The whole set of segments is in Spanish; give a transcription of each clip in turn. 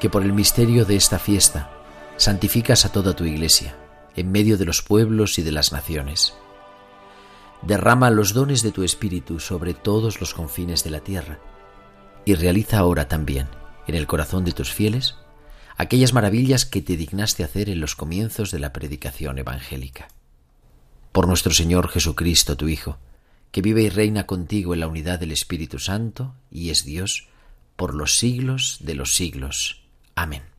Que por el misterio de esta fiesta santificas a toda tu iglesia, en medio de los pueblos y de las naciones. Derrama los dones de tu Espíritu sobre todos los confines de la tierra y realiza ahora también, en el corazón de tus fieles, aquellas maravillas que te dignaste hacer en los comienzos de la predicación evangélica. Por nuestro Señor Jesucristo, tu Hijo, que vive y reina contigo en la unidad del Espíritu Santo y es Dios, por los siglos de los siglos. Amén.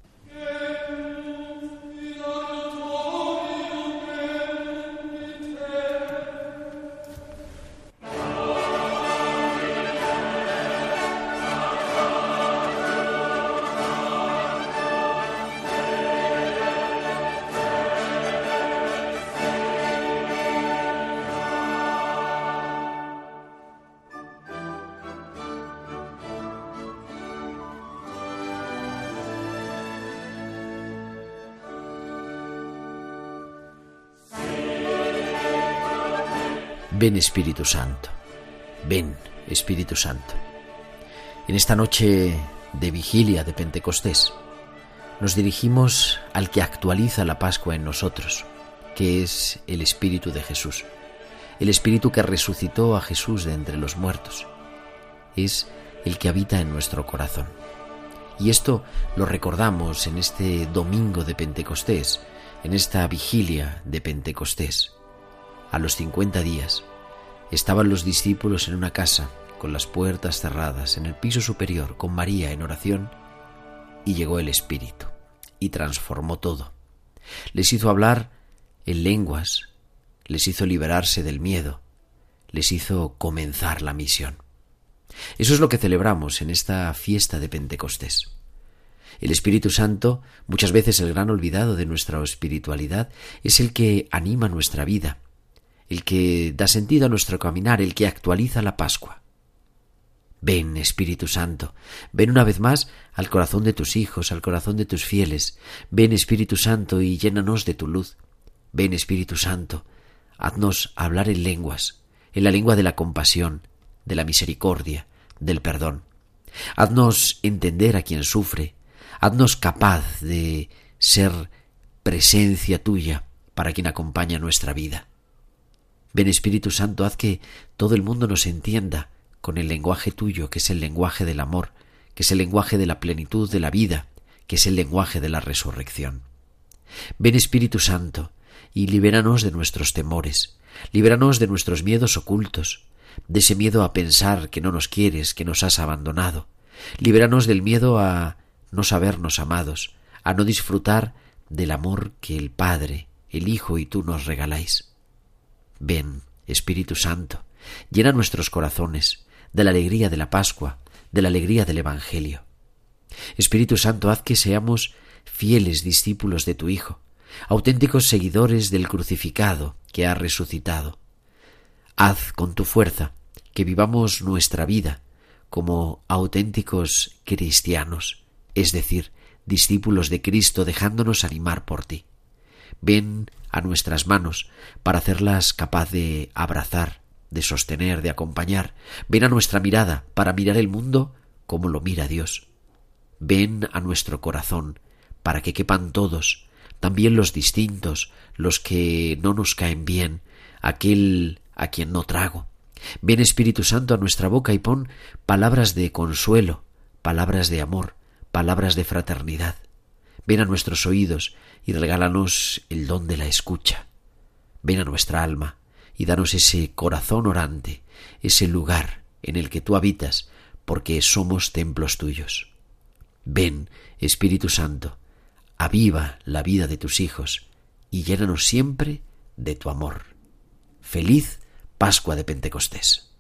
Ven Espíritu Santo, ven Espíritu Santo. En esta noche de vigilia de Pentecostés nos dirigimos al que actualiza la Pascua en nosotros, que es el Espíritu de Jesús, el Espíritu que resucitó a Jesús de entre los muertos. Es el que habita en nuestro corazón. Y esto lo recordamos en este domingo de Pentecostés, en esta vigilia de Pentecostés a los cincuenta días, estaban los discípulos en una casa, con las puertas cerradas, en el piso superior, con María en oración, y llegó el Espíritu, y transformó todo. Les hizo hablar en lenguas, les hizo liberarse del miedo, les hizo comenzar la misión. Eso es lo que celebramos en esta fiesta de Pentecostés. El Espíritu Santo, muchas veces el gran olvidado de nuestra espiritualidad, es el que anima nuestra vida, el que da sentido a nuestro caminar, el que actualiza la Pascua. Ven, Espíritu Santo, ven una vez más al corazón de tus hijos, al corazón de tus fieles. Ven, Espíritu Santo, y llénanos de tu luz. Ven, Espíritu Santo, haznos hablar en lenguas, en la lengua de la compasión, de la misericordia, del perdón. Haznos entender a quien sufre, haznos capaz de ser presencia tuya para quien acompaña nuestra vida. Ven Espíritu Santo, haz que todo el mundo nos entienda con el lenguaje tuyo, que es el lenguaje del amor, que es el lenguaje de la plenitud de la vida, que es el lenguaje de la resurrección. Ven Espíritu Santo, y libéranos de nuestros temores, libéranos de nuestros miedos ocultos, de ese miedo a pensar que no nos quieres, que nos has abandonado. Libéranos del miedo a no sabernos amados, a no disfrutar del amor que el Padre, el Hijo y tú nos regaláis. Ven, Espíritu Santo, llena nuestros corazones de la alegría de la Pascua, de la alegría del Evangelio. Espíritu Santo, haz que seamos fieles discípulos de tu Hijo, auténticos seguidores del crucificado que ha resucitado. Haz con tu fuerza que vivamos nuestra vida como auténticos cristianos, es decir, discípulos de Cristo dejándonos animar por ti. Ven a nuestras manos para hacerlas capaz de abrazar, de sostener, de acompañar. Ven a nuestra mirada para mirar el mundo como lo mira Dios. Ven a nuestro corazón para que quepan todos, también los distintos, los que no nos caen bien, aquel a quien no trago. Ven Espíritu Santo a nuestra boca y pon palabras de consuelo, palabras de amor, palabras de fraternidad. Ven a nuestros oídos y regálanos el don de la escucha. Ven a nuestra alma y danos ese corazón orante, ese lugar en el que tú habitas, porque somos templos tuyos. Ven, Espíritu Santo, aviva la vida de tus hijos y llénanos siempre de tu amor. Feliz Pascua de Pentecostés.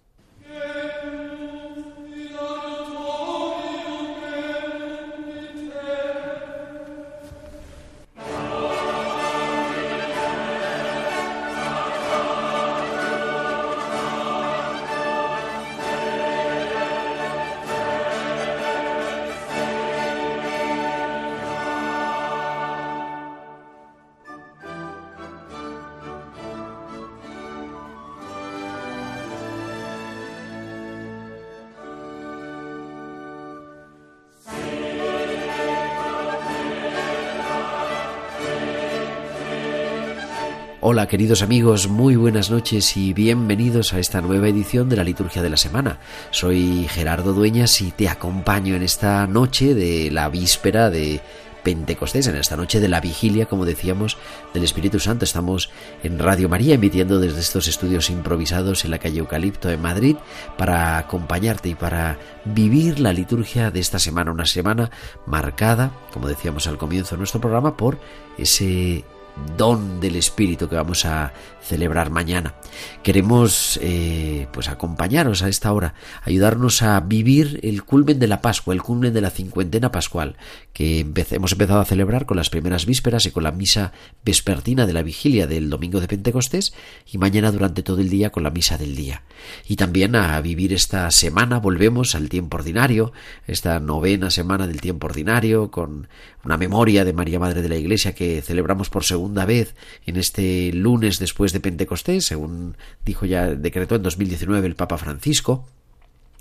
Hola queridos amigos, muy buenas noches y bienvenidos a esta nueva edición de la Liturgia de la Semana. Soy Gerardo Dueñas y te acompaño en esta noche de la víspera de Pentecostés, en esta noche de la vigilia, como decíamos, del Espíritu Santo. Estamos en Radio María emitiendo desde estos estudios improvisados en la calle Eucalipto en Madrid para acompañarte y para vivir la liturgia de esta semana, una semana marcada, como decíamos al comienzo de nuestro programa, por ese don del Espíritu que vamos a celebrar mañana. Queremos eh, pues acompañaros a esta hora, ayudarnos a vivir el culmen de la Pascua, el culmen de la cincuentena pascual, que hemos empezado a celebrar con las primeras vísperas y con la misa vespertina de la vigilia del domingo de Pentecostés y mañana durante todo el día con la misa del día. Y también a vivir esta semana volvemos al tiempo ordinario, esta novena semana del tiempo ordinario, con una memoria de María Madre de la Iglesia que celebramos por segunda vez en este lunes después de Pentecostés, según dijo ya, decretó en 2019 el Papa Francisco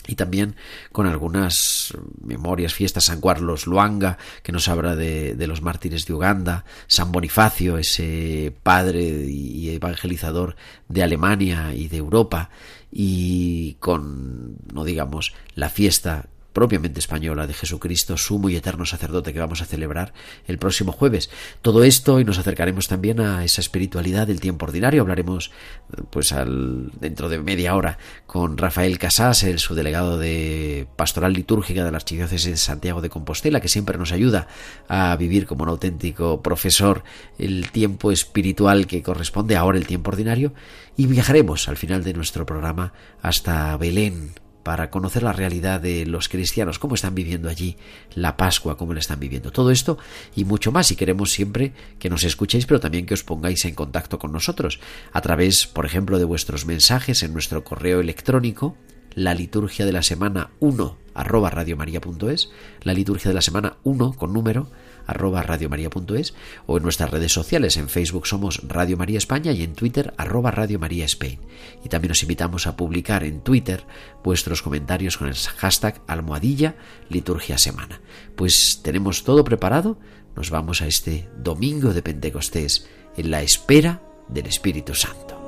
y también con algunas memorias, fiestas, San Carlos Luanga, que nos habla de, de, los mártires de Uganda, San Bonifacio, ese padre y evangelizador de Alemania y de Europa, y con, no digamos, la fiesta propiamente española de Jesucristo, sumo y eterno sacerdote que vamos a celebrar el próximo jueves. Todo esto y nos acercaremos también a esa espiritualidad del tiempo ordinario. Hablaremos pues al dentro de media hora con Rafael Casas, el subdelegado de Pastoral Litúrgica de la Archidiócesis de Santiago de Compostela, que siempre nos ayuda a vivir como un auténtico profesor el tiempo espiritual que corresponde ahora el tiempo ordinario y viajaremos al final de nuestro programa hasta Belén para conocer la realidad de los cristianos, cómo están viviendo allí la Pascua, cómo la están viviendo. Todo esto y mucho más. Y queremos siempre que nos escuchéis, pero también que os pongáis en contacto con nosotros a través, por ejemplo, de vuestros mensajes en nuestro correo electrónico, la liturgia de la semana 1 arroba radiomaria.es, la liturgia de la semana 1 con número arroba radiomaria.es o en nuestras redes sociales. En Facebook somos Radio María España y en Twitter arroba Radio María Spain. Y también os invitamos a publicar en Twitter vuestros comentarios con el hashtag almohadilla liturgia semana. Pues tenemos todo preparado. Nos vamos a este domingo de Pentecostés en la espera del Espíritu Santo.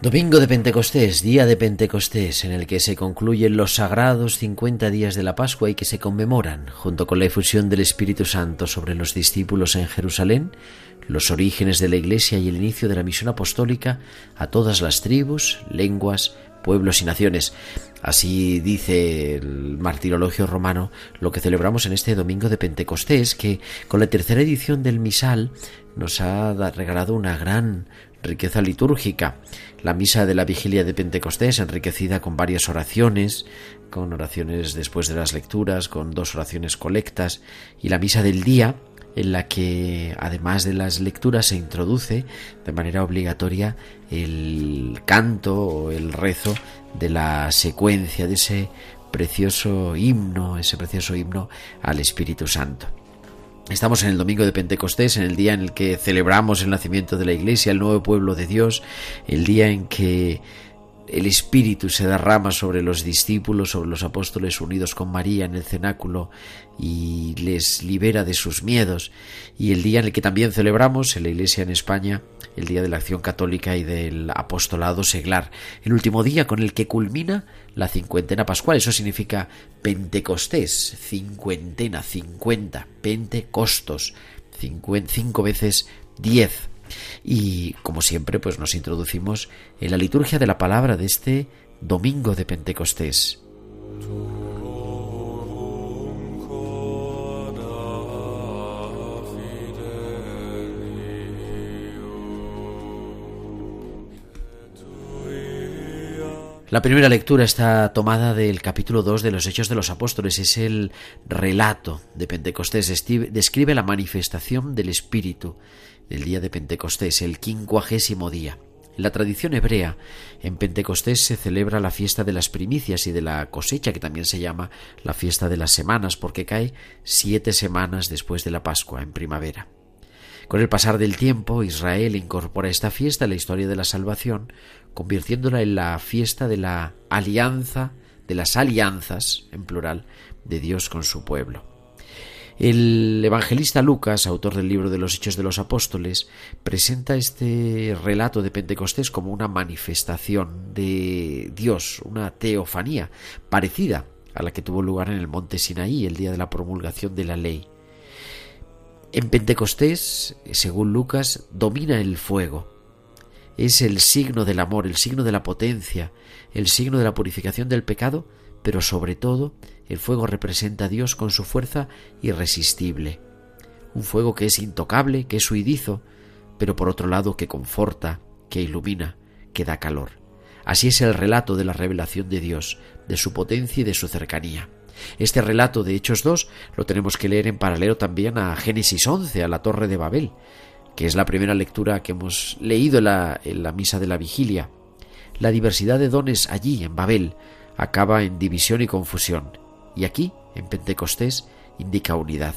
Domingo de Pentecostés, día de Pentecostés, en el que se concluyen los sagrados 50 días de la Pascua y que se conmemoran, junto con la efusión del Espíritu Santo sobre los discípulos en Jerusalén, los orígenes de la Iglesia y el inicio de la misión apostólica a todas las tribus, lenguas, pueblos y naciones. Así dice el martirologio romano lo que celebramos en este domingo de Pentecostés, que con la tercera edición del misal nos ha regalado una gran riqueza litúrgica. La misa de la vigilia de Pentecostés, enriquecida con varias oraciones, con oraciones después de las lecturas, con dos oraciones colectas, y la misa del día, en la que además de las lecturas se introduce de manera obligatoria el canto o el rezo de la secuencia de ese precioso himno, ese precioso himno al Espíritu Santo. Estamos en el domingo de Pentecostés, en el día en el que celebramos el nacimiento de la Iglesia, el nuevo pueblo de Dios, el día en que el Espíritu se derrama sobre los discípulos, sobre los apóstoles unidos con María en el cenáculo y les libera de sus miedos, y el día en el que también celebramos en la Iglesia en España el Día de la Acción Católica y del Apostolado Seglar, el último día con el que culmina la cincuentena pascual. Eso significa Pentecostés, cincuentena, cincuenta, Pentecostos, cinco veces diez. Y como siempre, pues nos introducimos en la liturgia de la palabra de este domingo de Pentecostés. La primera lectura está tomada del capítulo 2 de los Hechos de los Apóstoles. Es el relato de Pentecostés. Describe la manifestación del Espíritu del día de Pentecostés, el quincuagésimo día. En la tradición hebrea, en Pentecostés se celebra la fiesta de las primicias y de la cosecha, que también se llama la fiesta de las semanas, porque cae siete semanas después de la Pascua, en primavera. Con el pasar del tiempo, Israel incorpora esta fiesta a la historia de la salvación, convirtiéndola en la fiesta de la alianza, de las alianzas, en plural, de Dios con su pueblo. El evangelista Lucas, autor del libro de los Hechos de los Apóstoles, presenta este relato de Pentecostés como una manifestación de Dios, una teofanía parecida a la que tuvo lugar en el monte Sinaí el día de la promulgación de la ley. En Pentecostés, según Lucas, domina el fuego. Es el signo del amor, el signo de la potencia, el signo de la purificación del pecado, pero sobre todo el fuego representa a Dios con su fuerza irresistible. Un fuego que es intocable, que es huidizo, pero por otro lado que conforta, que ilumina, que da calor. Así es el relato de la revelación de Dios, de su potencia y de su cercanía. Este relato de Hechos 2 lo tenemos que leer en paralelo también a Génesis 11, a la Torre de Babel, que es la primera lectura que hemos leído en la, en la misa de la vigilia. La diversidad de dones allí, en Babel, acaba en división y confusión, y aquí, en Pentecostés, indica unidad.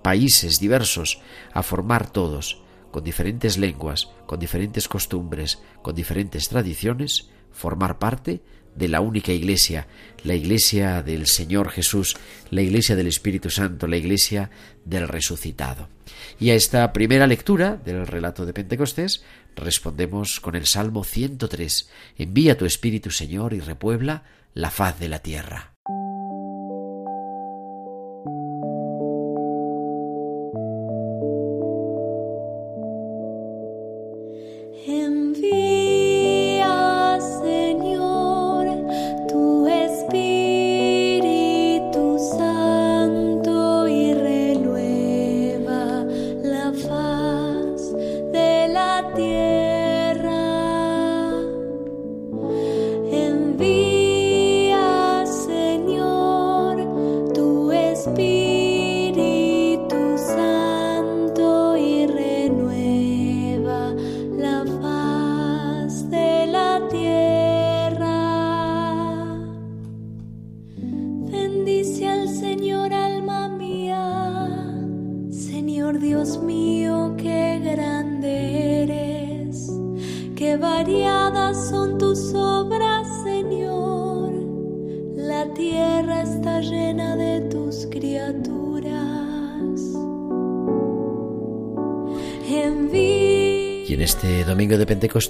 Países diversos a formar todos, con diferentes lenguas, con diferentes costumbres, con diferentes tradiciones, formar parte de la única iglesia, la iglesia del Señor Jesús, la iglesia del Espíritu Santo, la iglesia del resucitado. Y a esta primera lectura del relato de Pentecostés respondemos con el Salmo 103. Envía tu Espíritu, Señor, y repuebla la faz de la tierra.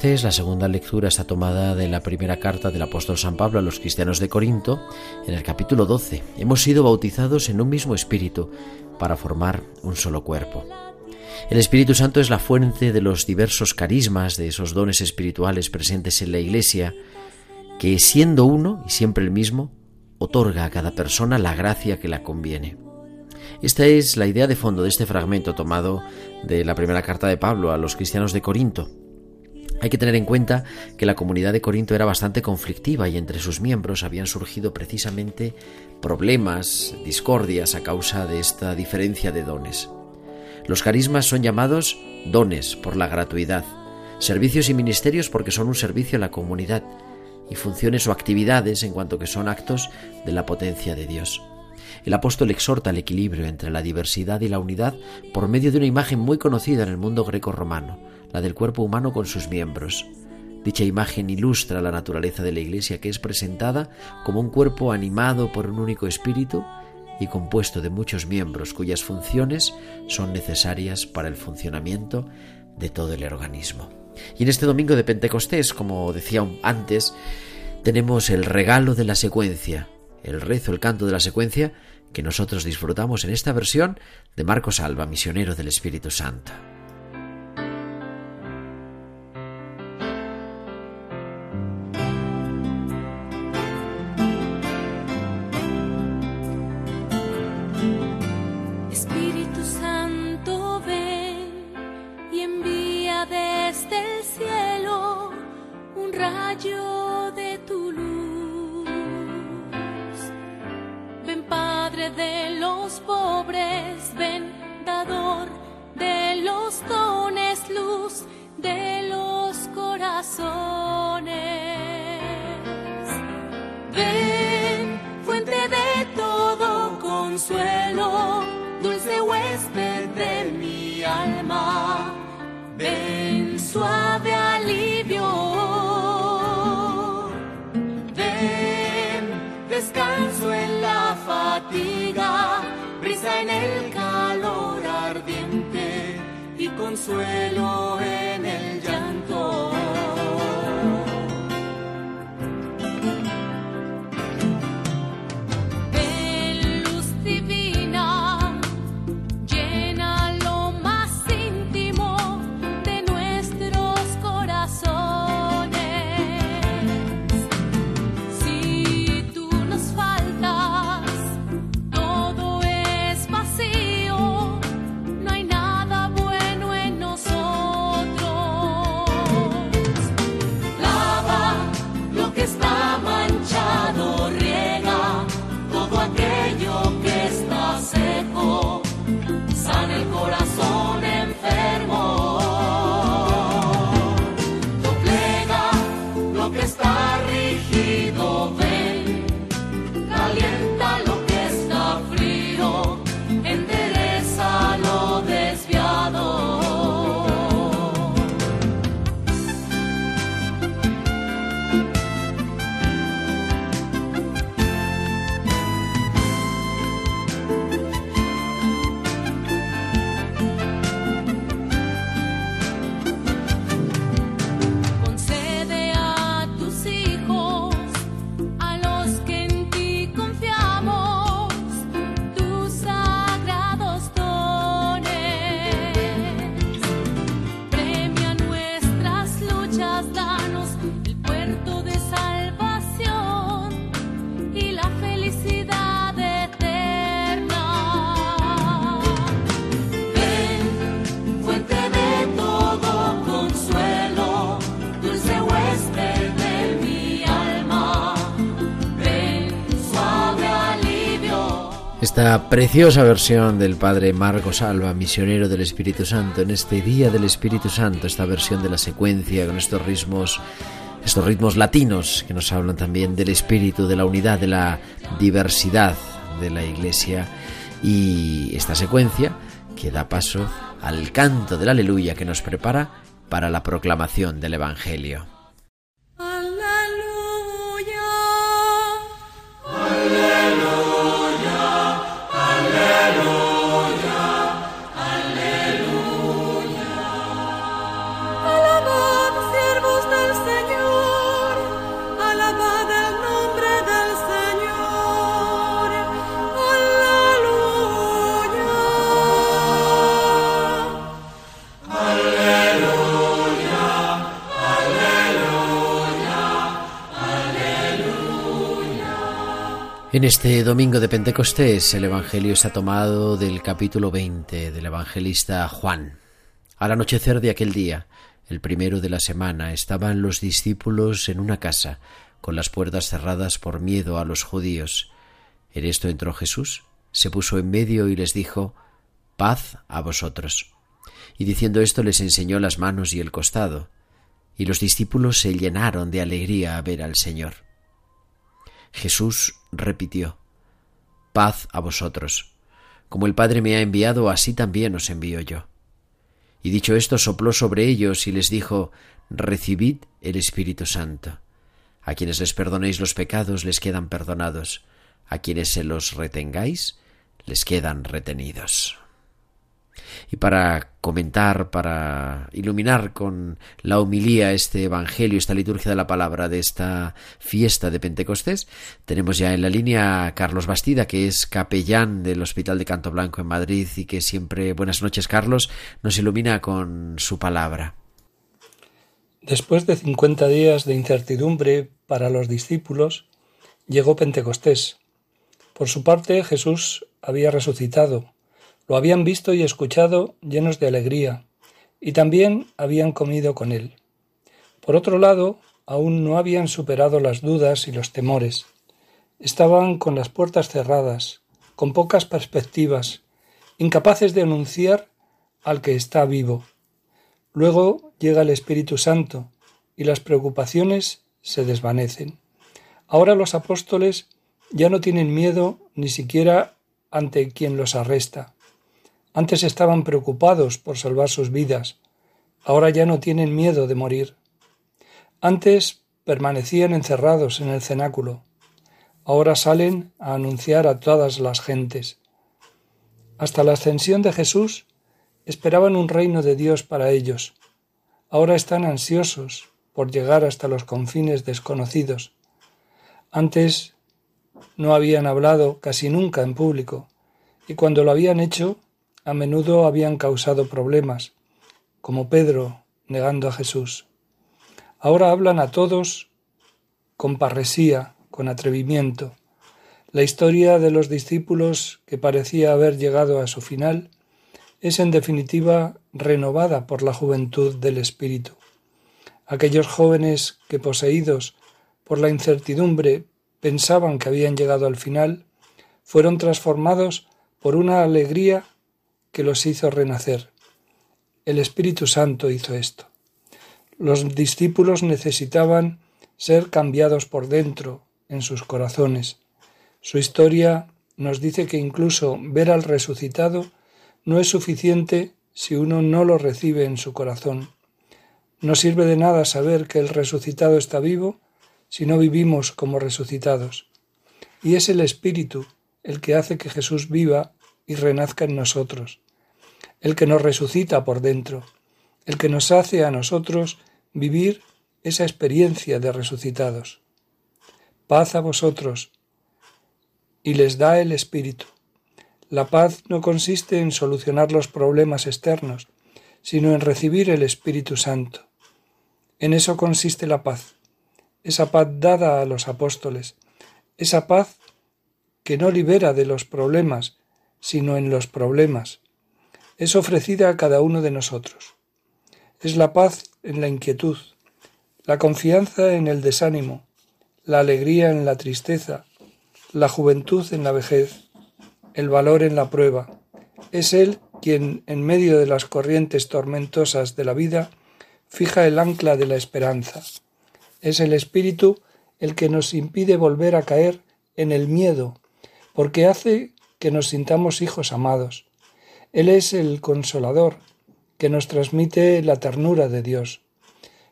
La segunda lectura está tomada de la primera carta del apóstol San Pablo a los cristianos de Corinto, en el capítulo 12. Hemos sido bautizados en un mismo espíritu para formar un solo cuerpo. El Espíritu Santo es la fuente de los diversos carismas, de esos dones espirituales presentes en la Iglesia, que siendo uno y siempre el mismo, otorga a cada persona la gracia que la conviene. Esta es la idea de fondo de este fragmento tomado de la primera carta de Pablo a los cristianos de Corinto. Hay que tener en cuenta que la comunidad de Corinto era bastante conflictiva y entre sus miembros habían surgido precisamente problemas, discordias a causa de esta diferencia de dones. Los carismas son llamados dones por la gratuidad, servicios y ministerios porque son un servicio a la comunidad, y funciones o actividades en cuanto que son actos de la potencia de Dios. El apóstol exhorta el equilibrio entre la diversidad y la unidad por medio de una imagen muy conocida en el mundo greco-romano, del cuerpo humano con sus miembros. Dicha imagen ilustra la naturaleza de la Iglesia que es presentada como un cuerpo animado por un único espíritu y compuesto de muchos miembros cuyas funciones son necesarias para el funcionamiento de todo el organismo. Y en este domingo de Pentecostés, como decía antes, tenemos el regalo de la secuencia, el rezo, el canto de la secuencia que nosotros disfrutamos en esta versión de Marcos Alba, misionero del Espíritu Santo. rayo de tu luz. Ven Padre de los pobres, ven dador de los dones, luz de los corazones. Ven, fuente de todo consuelo, dulce huésped de mi alma. Ven suave consuelo en Esta preciosa versión del Padre Marcos Alba, misionero del Espíritu Santo, en este Día del Espíritu Santo, esta versión de la secuencia con estos ritmos, estos ritmos latinos que nos hablan también del espíritu, de la unidad, de la diversidad de la Iglesia y esta secuencia que da paso al canto del aleluya que nos prepara para la proclamación del Evangelio. En este domingo de Pentecostés el Evangelio está tomado del capítulo 20 del evangelista Juan. Al anochecer de aquel día, el primero de la semana, estaban los discípulos en una casa, con las puertas cerradas por miedo a los judíos. En esto entró Jesús, se puso en medio y les dijo, Paz a vosotros. Y diciendo esto les enseñó las manos y el costado. Y los discípulos se llenaron de alegría a ver al Señor. Jesús repitió, Paz a vosotros. Como el Padre me ha enviado, así también os envío yo. Y dicho esto, sopló sobre ellos y les dijo, Recibid el Espíritu Santo. A quienes les perdonéis los pecados les quedan perdonados, a quienes se los retengáis les quedan retenidos. Y para comentar, para iluminar con la homilía este Evangelio, esta liturgia de la palabra de esta fiesta de Pentecostés, tenemos ya en la línea a Carlos Bastida, que es capellán del Hospital de Canto Blanco en Madrid y que siempre, buenas noches Carlos, nos ilumina con su palabra. Después de cincuenta días de incertidumbre para los discípulos, llegó Pentecostés. Por su parte, Jesús había resucitado. Lo habían visto y escuchado llenos de alegría, y también habían comido con él. Por otro lado, aún no habían superado las dudas y los temores. Estaban con las puertas cerradas, con pocas perspectivas, incapaces de anunciar al que está vivo. Luego llega el Espíritu Santo y las preocupaciones se desvanecen. Ahora los apóstoles ya no tienen miedo ni siquiera ante quien los arresta. Antes estaban preocupados por salvar sus vidas, ahora ya no tienen miedo de morir. Antes permanecían encerrados en el cenáculo, ahora salen a anunciar a todas las gentes. Hasta la ascensión de Jesús esperaban un reino de Dios para ellos. Ahora están ansiosos por llegar hasta los confines desconocidos. Antes no habían hablado casi nunca en público, y cuando lo habían hecho, a menudo habían causado problemas, como Pedro negando a Jesús. Ahora hablan a todos con parresía, con atrevimiento. La historia de los discípulos, que parecía haber llegado a su final, es en definitiva renovada por la juventud del Espíritu. Aquellos jóvenes que, poseídos por la incertidumbre, pensaban que habían llegado al final, fueron transformados por una alegría que los hizo renacer. El Espíritu Santo hizo esto. Los discípulos necesitaban ser cambiados por dentro, en sus corazones. Su historia nos dice que incluso ver al resucitado no es suficiente si uno no lo recibe en su corazón. No sirve de nada saber que el resucitado está vivo si no vivimos como resucitados. Y es el Espíritu el que hace que Jesús viva y renazca en nosotros, el que nos resucita por dentro, el que nos hace a nosotros vivir esa experiencia de resucitados. Paz a vosotros, y les da el Espíritu. La paz no consiste en solucionar los problemas externos, sino en recibir el Espíritu Santo. En eso consiste la paz, esa paz dada a los apóstoles, esa paz que no libera de los problemas, sino en los problemas, es ofrecida a cada uno de nosotros. Es la paz en la inquietud, la confianza en el desánimo, la alegría en la tristeza, la juventud en la vejez, el valor en la prueba. Es Él quien, en medio de las corrientes tormentosas de la vida, fija el ancla de la esperanza. Es el Espíritu el que nos impide volver a caer en el miedo, porque hace que nos sintamos hijos amados. Él es el consolador, que nos transmite la ternura de Dios.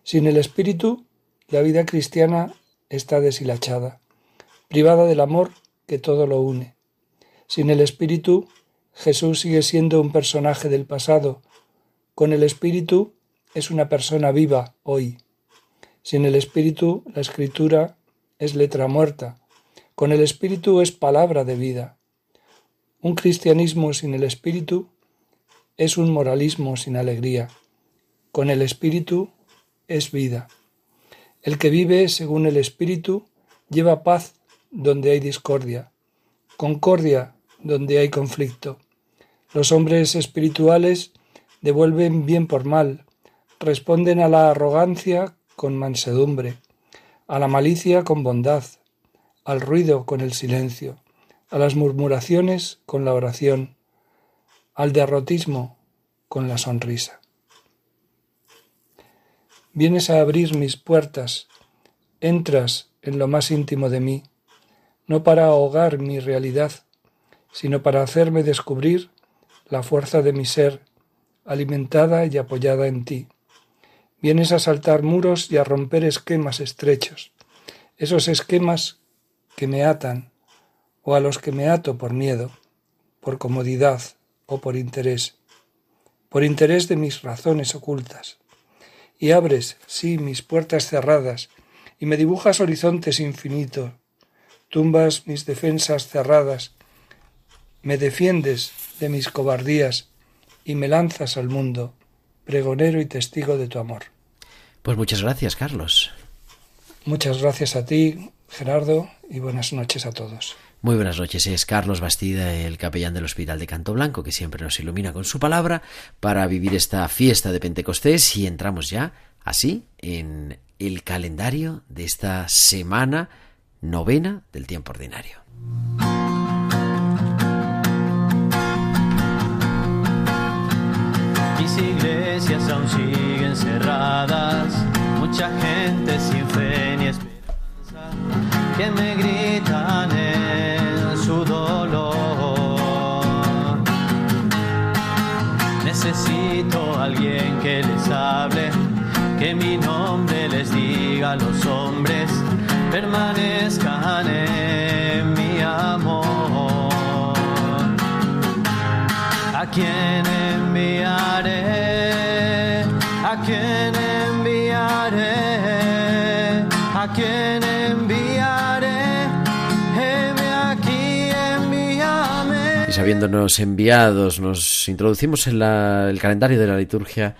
Sin el Espíritu, la vida cristiana está deshilachada, privada del amor que todo lo une. Sin el Espíritu, Jesús sigue siendo un personaje del pasado. Con el Espíritu es una persona viva hoy. Sin el Espíritu, la Escritura es letra muerta. Con el Espíritu es palabra de vida. Un cristianismo sin el Espíritu es un moralismo sin alegría. Con el Espíritu es vida. El que vive según el Espíritu lleva paz donde hay discordia, concordia donde hay conflicto. Los hombres espirituales devuelven bien por mal, responden a la arrogancia con mansedumbre, a la malicia con bondad, al ruido con el silencio, a las murmuraciones con la oración, al derrotismo con la sonrisa. Vienes a abrir mis puertas, entras en lo más íntimo de mí, no para ahogar mi realidad, sino para hacerme descubrir la fuerza de mi ser, alimentada y apoyada en ti. Vienes a saltar muros y a romper esquemas estrechos, esos esquemas que me atan o a los que me ato por miedo, por comodidad o por interés, por interés de mis razones ocultas. Y abres, sí, mis puertas cerradas, y me dibujas horizontes infinitos, tumbas mis defensas cerradas, me defiendes de mis cobardías y me lanzas al mundo, pregonero y testigo de tu amor. Pues muchas gracias, Carlos. Muchas gracias a ti, Gerardo, y buenas noches a todos. Muy buenas noches, es Carlos Bastida, el capellán del Hospital de Canto Blanco, que siempre nos ilumina con su palabra para vivir esta fiesta de Pentecostés. Y entramos ya así en el calendario de esta semana novena del tiempo ordinario. Mis iglesias aún siguen cerradas, mucha gente sin fe ni esperanza, que me gritan Necesito alguien que les hable, que mi nombre les diga a los hombres, permanezcan en mi amor. ¿A quién enviaré? ¿A quién sabiéndonos enviados, nos introducimos en la- el calendario de la liturgia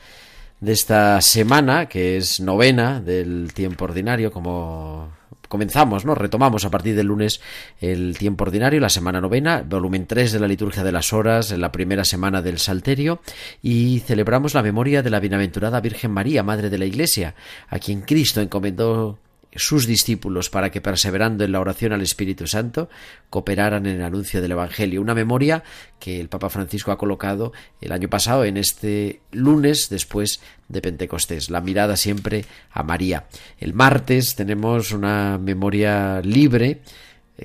de esta semana, que es novena del tiempo ordinario, como comenzamos, ¿no? Retomamos a partir del lunes el tiempo ordinario, la semana novena, volumen 3 de la liturgia de las horas, en la primera semana del Salterio, y celebramos la memoria de la bienaventurada Virgen María, Madre de la Iglesia, a quien Cristo encomendó sus discípulos para que perseverando en la oración al Espíritu Santo cooperaran en el anuncio del Evangelio. Una memoria que el Papa Francisco ha colocado el año pasado en este lunes después de Pentecostés. La mirada siempre a María. El martes tenemos una memoria libre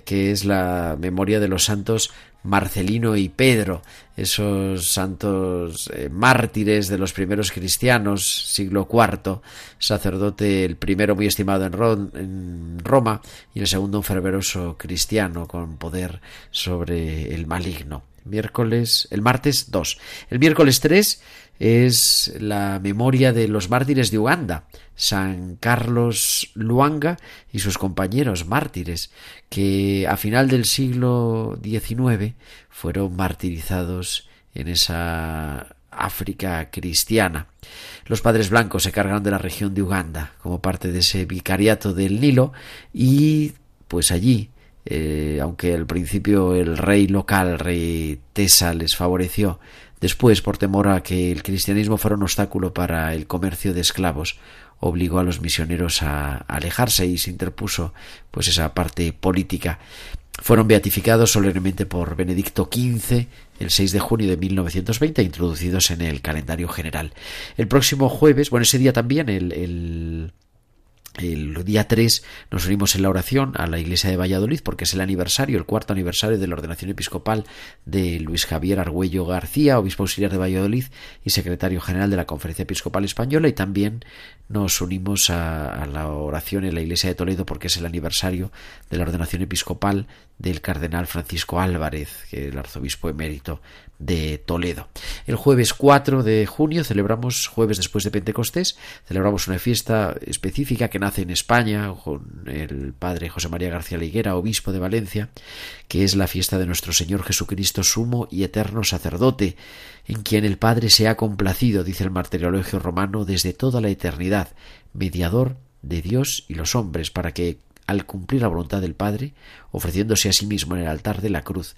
que es la memoria de los santos Marcelino y Pedro, esos santos eh, mártires de los primeros cristianos, siglo IV, sacerdote el primero muy estimado en, Ro- en Roma y el segundo un fervoroso cristiano con poder sobre el maligno. Miércoles, el martes 2. El miércoles 3 es la memoria de los mártires de Uganda, San Carlos Luanga y sus compañeros mártires, que a final del siglo XIX fueron martirizados en esa África cristiana. Los padres blancos se cargaron de la región de Uganda como parte de ese vicariato del Nilo y pues allí eh, aunque al principio el rey local, rey Tesa, les favoreció, después, por temor a que el cristianismo fuera un obstáculo para el comercio de esclavos, obligó a los misioneros a alejarse y se interpuso pues esa parte política. Fueron beatificados solemnemente por Benedicto XV el 6 de junio de 1920 introducidos en el calendario general. El próximo jueves, bueno, ese día también, el, el el día 3 nos unimos en la oración a la iglesia de Valladolid porque es el aniversario, el cuarto aniversario de la ordenación episcopal de Luis Javier Argüello García, obispo auxiliar de Valladolid y secretario general de la Conferencia Episcopal Española. Y también nos unimos a, a la oración en la iglesia de Toledo porque es el aniversario de la ordenación episcopal del cardenal Francisco Álvarez, que el arzobispo emérito de Toledo. El jueves 4 de junio celebramos, jueves después de Pentecostés, celebramos una fiesta específica que nace en España con el padre José María García Liguera, obispo de Valencia, que es la fiesta de nuestro Señor Jesucristo, sumo y eterno sacerdote, en quien el Padre se ha complacido, dice el martirologio romano, desde toda la eternidad, mediador de Dios y los hombres, para que, al cumplir la voluntad del Padre, ofreciéndose a sí mismo en el altar de la cruz,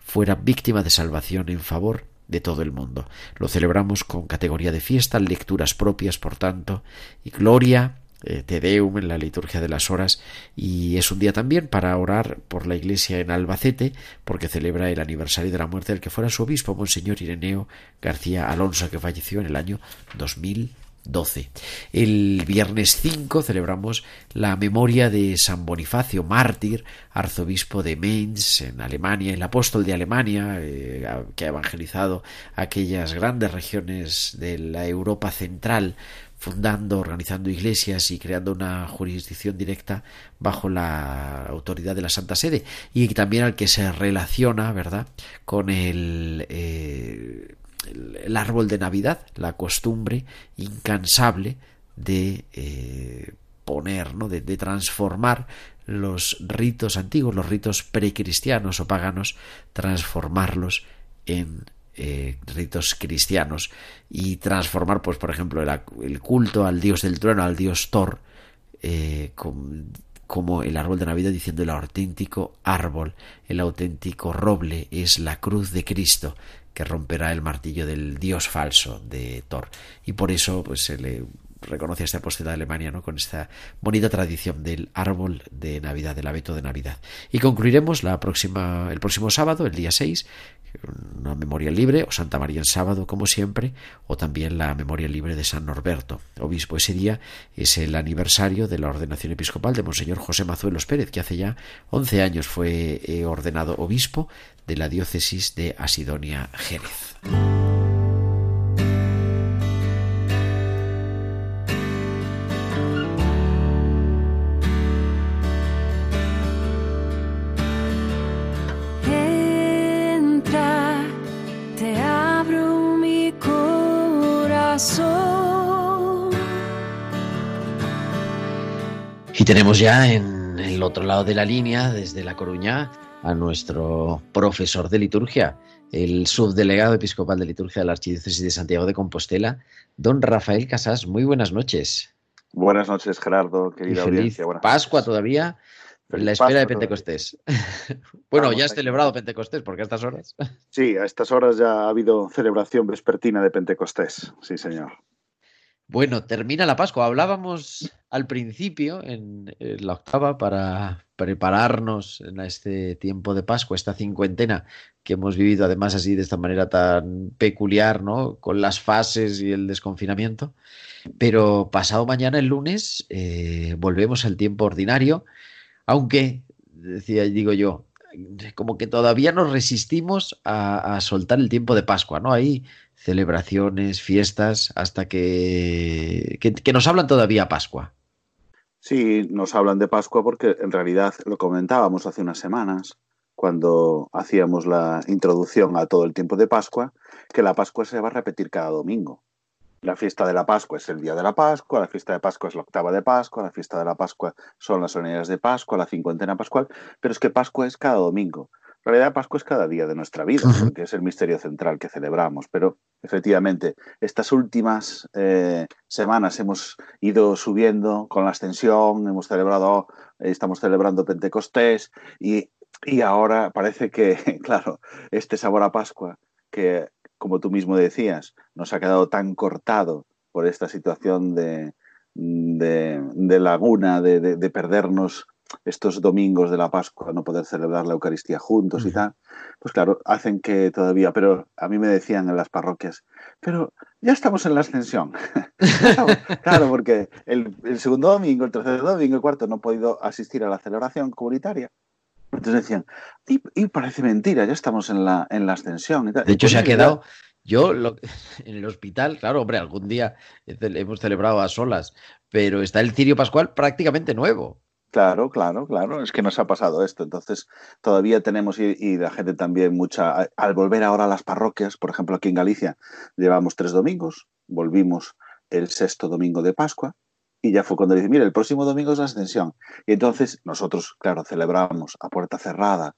fuera víctima de salvación en favor de todo el mundo. Lo celebramos con categoría de fiesta, lecturas propias, por tanto, y gloria, eh, Te Deum en la liturgia de las horas, y es un día también para orar por la iglesia en Albacete, porque celebra el aniversario de la muerte del que fuera su obispo, Monseñor Ireneo García Alonso, que falleció en el año 2000. 12. El viernes 5 celebramos la memoria de San Bonifacio, mártir, arzobispo de Mainz, en Alemania, el apóstol de Alemania, eh, que ha evangelizado aquellas grandes regiones de la Europa central, fundando, organizando iglesias y creando una jurisdicción directa bajo la autoridad de la Santa Sede, y también al que se relaciona, ¿verdad?, con el. Eh, el árbol de Navidad, la costumbre incansable de eh, poner, ¿no? de, transformar los ritos antiguos, los ritos precristianos o paganos, transformarlos en eh, ritos cristianos y transformar, pues, por ejemplo, el, el culto al dios del trueno, al dios Thor, eh, con, como el árbol de Navidad diciendo el auténtico árbol, el auténtico roble es la cruz de Cristo que romperá el martillo del dios falso de Thor. Y por eso pues se le reconoce a este apóstol de Alemania, ¿no? Con esta bonita tradición del árbol de Navidad, del abeto de Navidad. Y concluiremos la próxima, el próximo sábado, el día 6, una memoria libre, o Santa María en sábado, como siempre, o también la memoria libre de San Norberto, obispo. Ese día es el aniversario de la ordenación episcopal de Monseñor José Mazuelos Pérez, que hace ya 11 años fue eh, ordenado obispo de la diócesis de Asidonia Jerez. Y tenemos ya en el otro lado de la línea, desde La Coruña, a nuestro profesor de liturgia, el subdelegado episcopal de liturgia de la Archidiócesis de Santiago de Compostela, don Rafael Casas. Muy buenas noches. Buenas noches, Gerardo, Y querida feliz audiencia. Buenas Pascua noches. todavía, en la espera de. Pentecostés. bueno, Vamos ya has celebrado Pentecostés, porque a estas horas. Sí, a estas horas ya ha habido celebración vespertina de Pentecostés. Sí, señor. Bueno, termina la Pascua. Hablábamos al principio, en, la octava, para prepararnos en este tiempo de Pascua, esta cincuentena que hemos vivido además así de esta manera tan peculiar, ¿no? Con las fases y el desconfinamiento. Pero pasado mañana, el lunes, eh, volvemos al tiempo ordinario, aunque, decía, digo yo, como que todavía nos resistimos a, soltar el tiempo de Pascua, ¿no? Hay celebraciones, fiestas, hasta que, que, nos hablan todavía Pascua. Sí, nos hablan de Pascua porque en realidad lo comentábamos hace unas semanas, cuando hacíamos la introducción a todo el tiempo de Pascua, que la Pascua se va a repetir cada domingo. La fiesta de la Pascua es el día de la Pascua, la fiesta de Pascua es la octava de Pascua, la fiesta de la Pascua son las solemnidades de Pascua, la cincuentena pascual, pero es que Pascua es cada domingo. En realidad Pascua es cada día de nuestra vida, porque es el misterio central que celebramos, pero efectivamente estas últimas eh, semanas hemos ido subiendo con la ascensión, hemos celebrado, estamos celebrando Pentecostés y, y ahora parece que, claro, este sabor a Pascua que como tú mismo decías, nos ha quedado tan cortado por esta situación de, de, de laguna, de, de, de, perdernos estos domingos de la Pascua, no poder celebrar la Eucaristía juntos uh -huh. y tal, pues claro, hacen que todavía, pero a mí me decían en las parroquias, pero ya estamos en la ascensión. claro, porque el, el, segundo domingo, el tercer domingo, el cuarto no he podido asistir a la celebración comunitaria. Entonces decían, y, y, parece mentira, ya estamos en la, en la ascensión. Y tal. De hecho, se ha quedado, yo lo, en el hospital, claro, hombre, algún día hemos celebrado a solas, pero está el cirio pascual prácticamente nuevo. Claro, claro, claro, es que nos ha pasado esto. Entonces, todavía tenemos, y, y, la gente también mucha, al volver ahora a las parroquias, por ejemplo, aquí en Galicia, llevamos tres domingos, volvimos el sexto domingo de Pascua, y ya fue cuando le dije, mira, el próximo domingo es la ascensión. Y entonces nosotros, claro, celebramos a puerta cerrada,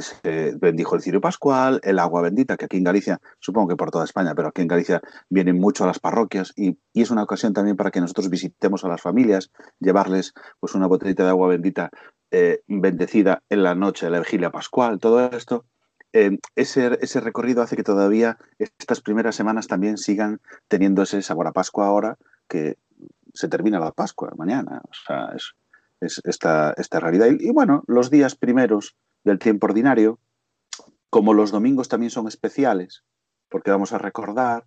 se bendijo el cirio pascual, el agua bendita, que aquí en Galicia, supongo que por toda España, pero aquí en Galicia vienen mucho a las parroquias y, y es una ocasión también para que nosotros visitemos a las familias, llevarles pues una botellita de agua bendita eh, bendecida en la noche de la vigilia pascual, todo esto. Eh, ese, ese recorrido hace que todavía estas primeras semanas también sigan teniendo ese sabor a Pascua ahora que se termina la Pascua mañana. O sea, es, es esta, esta realidad. Y, y, bueno, los días primeros del tiempo ordinario, como los domingos también son especiales, porque vamos a recordar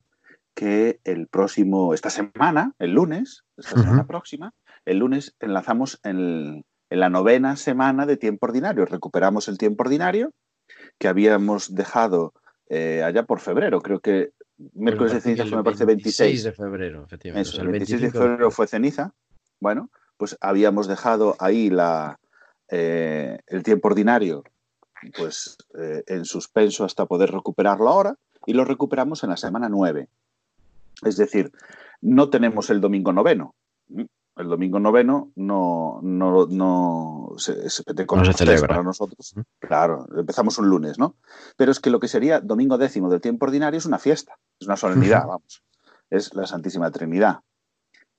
que el próximo, esta semana, el lunes, esta uh -huh. semana próxima, el lunes enlazamos en, en, la novena semana de tiempo ordinario. Recuperamos el tiempo ordinario que habíamos dejado eh, allá por febrero, creo que miércoles de ceniza me parece 26 de febrero, efectivamente. Eso, el 26 de febrero fue ceniza. Bueno, pues habíamos dejado ahí la, eh, el tiempo ordinario pues eh, en suspenso hasta poder recuperarlo ahora y lo recuperamos en la semana 9. Es decir, no tenemos el domingo noveno. El domingo noveno no, no, no, se, se, no se celebra para nosotros. Claro, empezamos un lunes, ¿no? Pero es que lo que sería domingo décimo del tiempo ordinario es una fiesta, es una solemnidad, vamos. Es la Santísima Trinidad.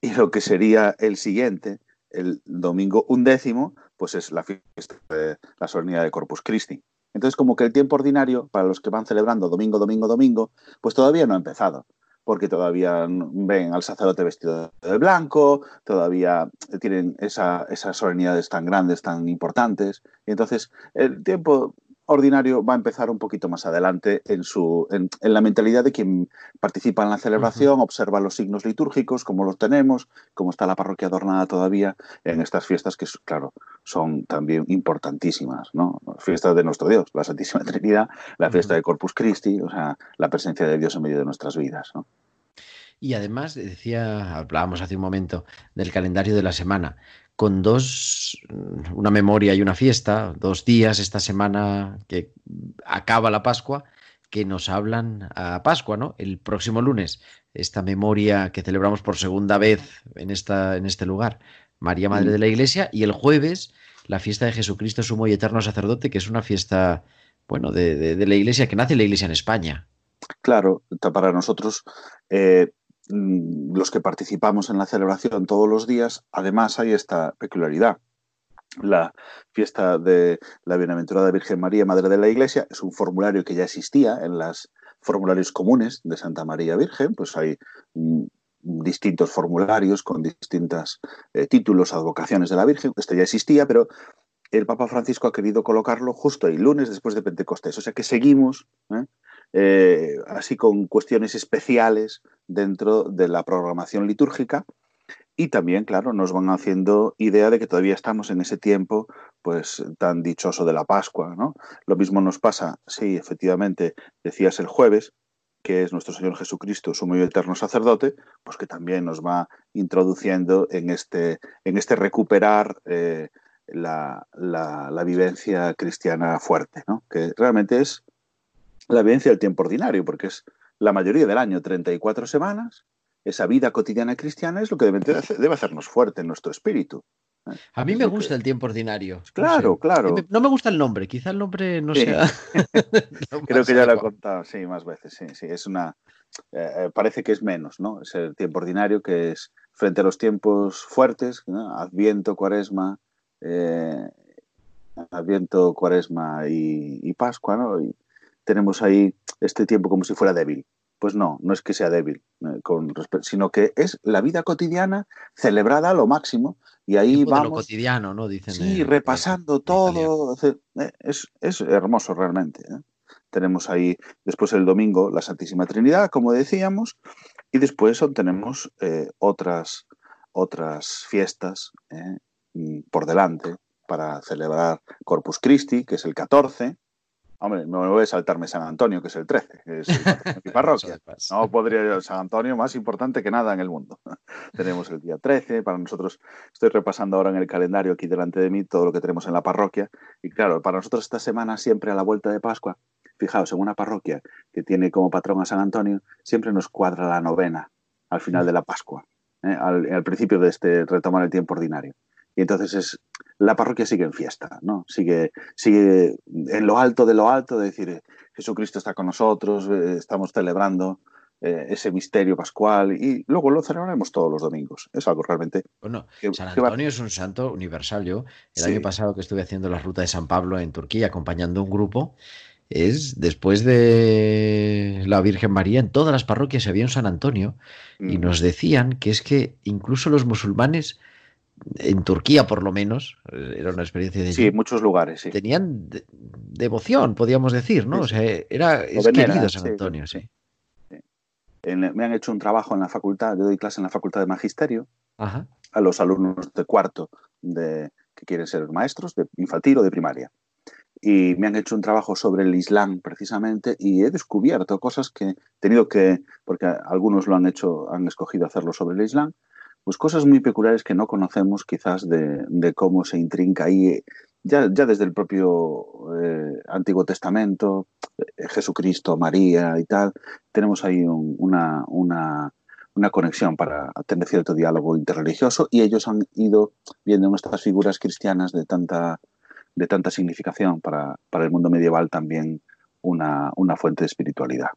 Y lo que sería el siguiente, el domingo undécimo, pues es la fiesta de la solemnidad de Corpus Christi. Entonces, como que el tiempo ordinario, para los que van celebrando domingo, domingo, domingo, pues todavía no ha empezado. porque todavía ven al sacerdote vestido de blanco, todavía tienen esa, esas solemnidades tan grandes, tan importantes. Y entonces el tiempo ordinario va a empezar un poquito más adelante en, su, en, la mentalidad de quien participa en la celebración, observa los signos litúrgicos, cómo los tenemos, cómo está la parroquia adornada todavía en estas fiestas que, claro, son también importantísimas, ¿no? Fiestas de nuestro Dios, la Santísima Trinidad, la fiesta de Corpus Christi, o sea, la presencia de Dios en medio de nuestras vidas, ¿no? Y además, decía, hablábamos hace un momento del calendario de la semana con dos, una memoria y una fiesta, dos días esta semana que acaba la Pascua, que nos hablan a Pascua, ¿no? El próximo lunes, esta memoria que celebramos por segunda vez en, esta, en este lugar, María Madre de la Iglesia, y el jueves, la fiesta de Jesucristo, Sumo y Eterno Sacerdote, que es una fiesta, bueno, de, de, la Iglesia, que nace la Iglesia en España. Claro, para nosotros eh, Mm, los que participamos en la celebración todos los días, además hay esta peculiaridad. La fiesta de la Bienaventurada Virgen María, Madre de la Iglesia, es un formulario que ya existía en los formularios comunes de Santa María Virgen, pues hay mm, distintos formularios con distintos eh, títulos, advocaciones de la Virgen, esto ya existía, pero el Papa Francisco ha querido colocarlo justo el lunes después de Pentecostés, o sea que seguimos ¿eh? Eh, así con cuestiones especiales dentro de la programación litúrgica. Y también, claro, nos van haciendo idea de que todavía estamos en ese tiempo pues tan dichoso de la Pascua, ¿no? Lo mismo nos pasa, sí, efectivamente, decías el jueves, que es nuestro Señor Jesucristo, sumo y eterno sacerdote, pues que también nos va introduciendo en este, en este recuperar eh, la, la, la, vivencia cristiana fuerte, ¿no? que realmente es la vivencia del tiempo ordinario, porque es la mayoría del año, 34 semanas, esa vida cotidiana cristiana es lo que debe, debe hacernos fuerte en nuestro espíritu. ¿eh? A mí me gusta el tiempo ordinario. Claro, claro. No me gusta el nombre, quizá el nombre no sea. Creo que ya lo he contado, sí, más veces, sí, sí. Es una. Eh, eh, parece que es menos, ¿no? Es el tiempo ordinario que es frente a los tiempos fuertes, Adviento, Cuaresma, Adviento, Cuaresma y, y Pascua, ¿no? Y, tenemos ahí este tiempo como si fuera débil. Pues no, no es que sea débil, eh, con sino que es la vida cotidiana celebrada a lo máximo y ahí vamos. Lo cotidiano, ¿no? Dicen. Sí, repasando todo. Eh, es, es, hermoso realmente. ¿eh? Tenemos ahí después el domingo la Santísima Trinidad, como decíamos, y después tenemos otras, otras fiestas por delante para celebrar Corpus Christi, que es el 14, Hombre, me voy a saltarme San Antonio, que es el 13, que es mi parroquia. No podría San Antonio más importante que nada en el mundo. tenemos el día 13, para nosotros, estoy repasando ahora en el calendario aquí delante de mí todo lo que tenemos en la parroquia. Y claro, para nosotros esta semana, siempre a la vuelta de Pascua, fijaos, en una parroquia que tiene como patrón a San Antonio, siempre nos cuadra la novena al final de la Pascua, ¿eh? al, al principio de este retomar el tiempo ordinario. Y entonces es, la parroquia sigue en fiesta, ¿no? Sigue, sigue en lo alto de lo alto, de decir, eh, Jesucristo está con nosotros, eh, estamos celebrando eh, ese misterio pascual y luego lo celebraremos todos los domingos. Es algo realmente... Bueno, San Antonio es un santo universal. Yo, el año pasado que estuve haciendo la ruta de San Pablo en Turquía, acompañando un grupo, es después de la Virgen María, en todas las parroquias había un San Antonio y mm. nos decían que es que incluso los musulmanes en Turquía por lo menos, era una experiencia de... Sí, muchos lugares, sí. Tenían devoción, podríamos decir, ¿no? O sea, era querido San Antonio, sí. me han hecho un trabajo en la facultad, yo doy clase en la facultad de magisterio a los alumnos de cuarto de, que quieren ser maestros de infantil o de primaria. Y me han hecho un trabajo sobre el Islam precisamente y he descubierto cosas que he tenido que, porque algunos lo han hecho, han escogido hacerlo sobre el Islam, pues cosas muy peculiares que no conocemos quizás de, cómo se intrinca ahí, ya, desde el propio eh, Antiguo Testamento, eh, Jesucristo, María y tal, tenemos ahí una, una, una, conexión para tener cierto diálogo interreligioso y ellos han ido viendo nuestras figuras cristianas de tanta, de tanta significación para, para el mundo medieval también una, una fuente de espiritualidad.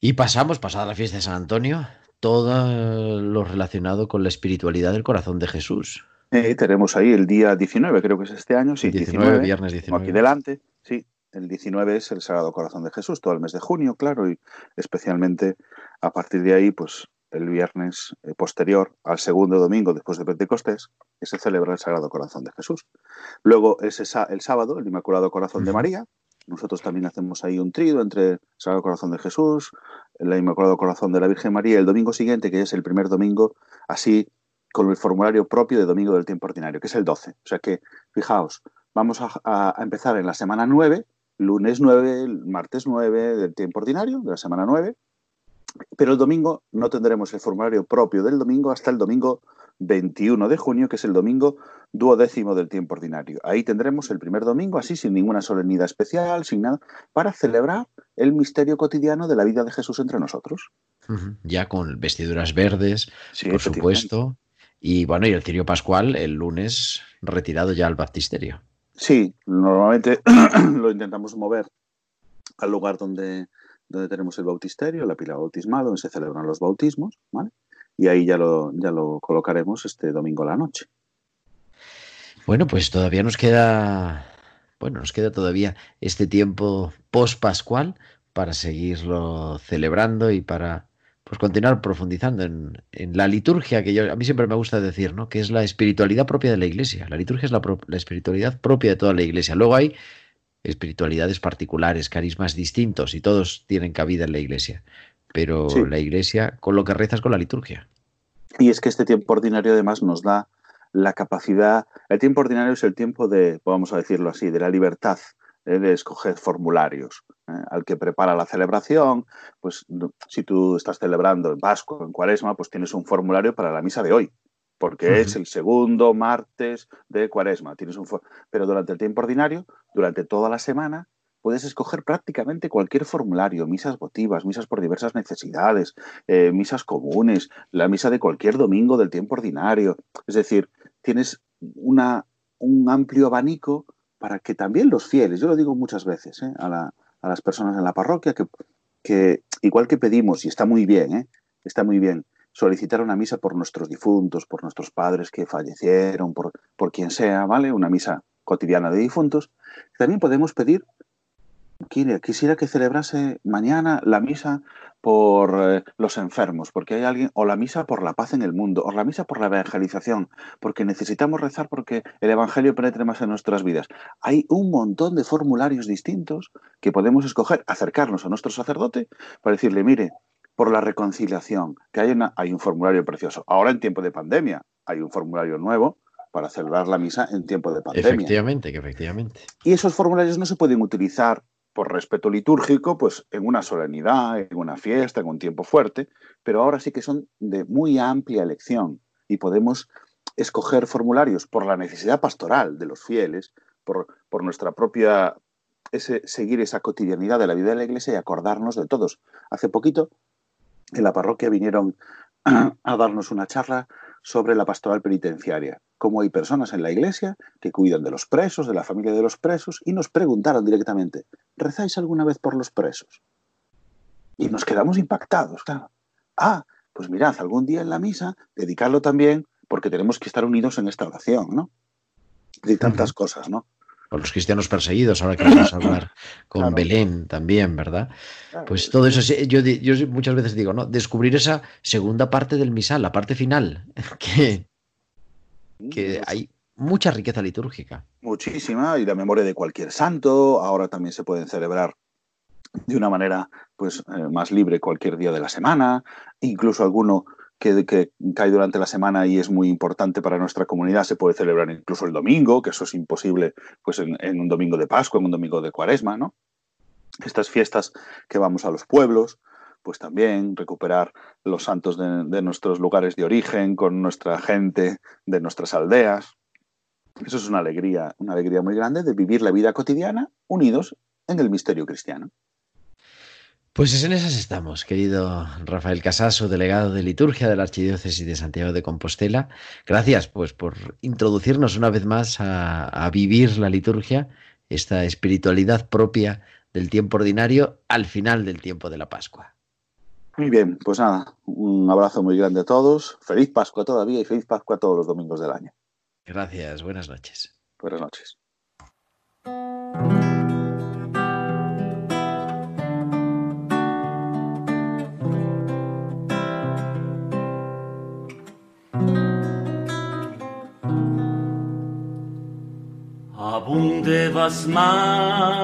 Y pasamos, pasada la fiesta de San Antonio, todo lo relacionado con la espiritualidad del corazón de Jesús. Eh, tenemos ahí el día 19, creo que es este año, sí, 19, viernes 19. Aquí delante, sí, el 19 es el Sagrado Corazón de Jesús, todo el mes de junio, claro, y especialmente a partir de ahí, pues el viernes eh, posterior al segundo domingo después de Pentecostés, que se celebra el Sagrado Corazón de Jesús. Luego es el sábado, el Inmaculado Corazón de María. Nosotros también hacemos ahí un trido entre el Sagrado Corazón de Jesús, el Inmaculado Corazón de la Virgen María, el domingo siguiente, que es el primer domingo, así con el formulario propio de Domingo del Tiempo Ordinario, que es el 12. O sea que, fijaos, vamos a, a empezar en la semana 9, lunes 9, martes 9 del Tiempo Ordinario, de la semana 9, pero el domingo no tendremos el formulario propio del domingo hasta el domingo 21 de junio, que es el domingo duodécimo del tiempo ordinario. Ahí tendremos el primer domingo, así, sin ninguna solemnidad especial, sin nada, para celebrar el misterio cotidiano de la vida de Jesús entre nosotros. Ya con vestiduras verdes, por supuesto. Y bueno, y el cirio pascual el lunes retirado ya al baptisterio. Sí, normalmente lo intentamos mover al lugar donde, donde tenemos el bautisterio, la pila bautismal, donde se celebran los bautismos, ¿vale? Y ahí ya lo, ya lo colocaremos este domingo la noche. Bueno, pues todavía nos queda, bueno, nos queda todavía este tiempo post-pascual para seguirlo celebrando y para pues continuar profundizando en, en, la liturgia, que yo, a mí siempre me gusta decir, ¿no? que es la espiritualidad propia de la Iglesia. La liturgia es la, la espiritualidad propia de toda la Iglesia. Luego hay espiritualidades particulares, carismas distintos y todos tienen cabida en la iglesia. Pero la iglesia con lo que rezas con la liturgia. Y es que este tiempo ordinario además nos da la capacidad, el tiempo ordinario es el tiempo de, vamos a decirlo así, de la libertad ¿eh? de escoger formularios. ¿eh? Al que prepara la celebración, pues si tú estás celebrando en Pascua, en Cuaresma, pues tienes un formulario para la misa de hoy porque es el segundo martes de cuaresma. Tienes un Pero durante el tiempo ordinario, durante toda la semana, puedes escoger prácticamente cualquier formulario, misas votivas, misas por diversas necesidades, eh, misas comunes, la misa de cualquier domingo del tiempo ordinario. Es decir, tienes una, un amplio abanico para que también los fieles, yo lo digo muchas veces ¿eh? a, a, las personas en la parroquia, que, que, igual que pedimos, y está muy bien, ¿eh? está muy bien, solicitar una misa por nuestros difuntos, por nuestros padres que fallecieron, por, por quien sea, ¿vale? Una misa cotidiana de difuntos. También podemos pedir, quisiera que celebrase mañana la misa por eh, los enfermos, porque hay alguien, o la misa por la paz en el mundo, o la misa por la evangelización, porque necesitamos rezar porque el Evangelio penetre más en nuestras vidas. Hay un montón de formularios distintos que podemos escoger, acercarnos a nuestro sacerdote para decirle, mire, por la reconciliación, que hay, una, hay un formulario precioso. Ahora en tiempo de pandemia hay un formulario nuevo para celebrar la misa en tiempo de pandemia. Efectivamente, efectivamente. Y esos formularios no se pueden utilizar por respeto litúrgico, pues en una solemnidad, en una fiesta, en un tiempo fuerte, pero ahora sí que son de muy amplia elección y podemos escoger formularios por la necesidad pastoral de los fieles, por, por nuestra propia ese, seguir esa cotidianidad de la vida de la iglesia y acordarnos de todos. Hace poquito en la parroquia vinieron a darnos una charla sobre la pastoral penitenciaria, cómo hay personas en la iglesia que cuidan de los presos, de la familia de los presos, y nos preguntaron directamente, ¿rezáis alguna vez por los presos? Y nos quedamos impactados, claro. Ah, pues mirad, algún día en la misa, dedicarlo también, porque tenemos que estar unidos en esta oración, ¿no? De tantas cosas, ¿no? por los cristianos perseguidos, ahora que vamos a hablar con Belén también, ¿verdad? Pues todo eso, yo, yo muchas veces digo, ¿no? Descubrir esa segunda parte del misal, la parte final, que, que hay mucha riqueza litúrgica. Muchísima, y la memoria de cualquier santo, ahora también se pueden celebrar de una manera pues eh, más libre cualquier día de la semana, incluso alguno que, cae durante la semana y es muy importante para nuestra comunidad, se puede celebrar incluso el domingo, que eso es imposible pues en, un domingo de Pascua, en un domingo de Cuaresma, ¿no? Estas fiestas que vamos a los pueblos, pues también recuperar los santos de, nuestros lugares de origen, con nuestra gente de nuestras aldeas. Eso es una alegría, una alegría muy grande de vivir la vida cotidiana unidos en el misterio cristiano. Pues en esas estamos, querido Rafael Casaso, delegado de liturgia de la Archidiócesis de Santiago de Compostela. Gracias, pues, por introducirnos una vez más a vivir la liturgia, esta espiritualidad propia del tiempo ordinario al final del tiempo de la Pascua. Muy bien, pues nada, un abrazo muy grande a todos. Feliz Pascua todavía y feliz Pascua todos los domingos del año. Gracias, buenas noches. Buenas noches. Abunde vas maya.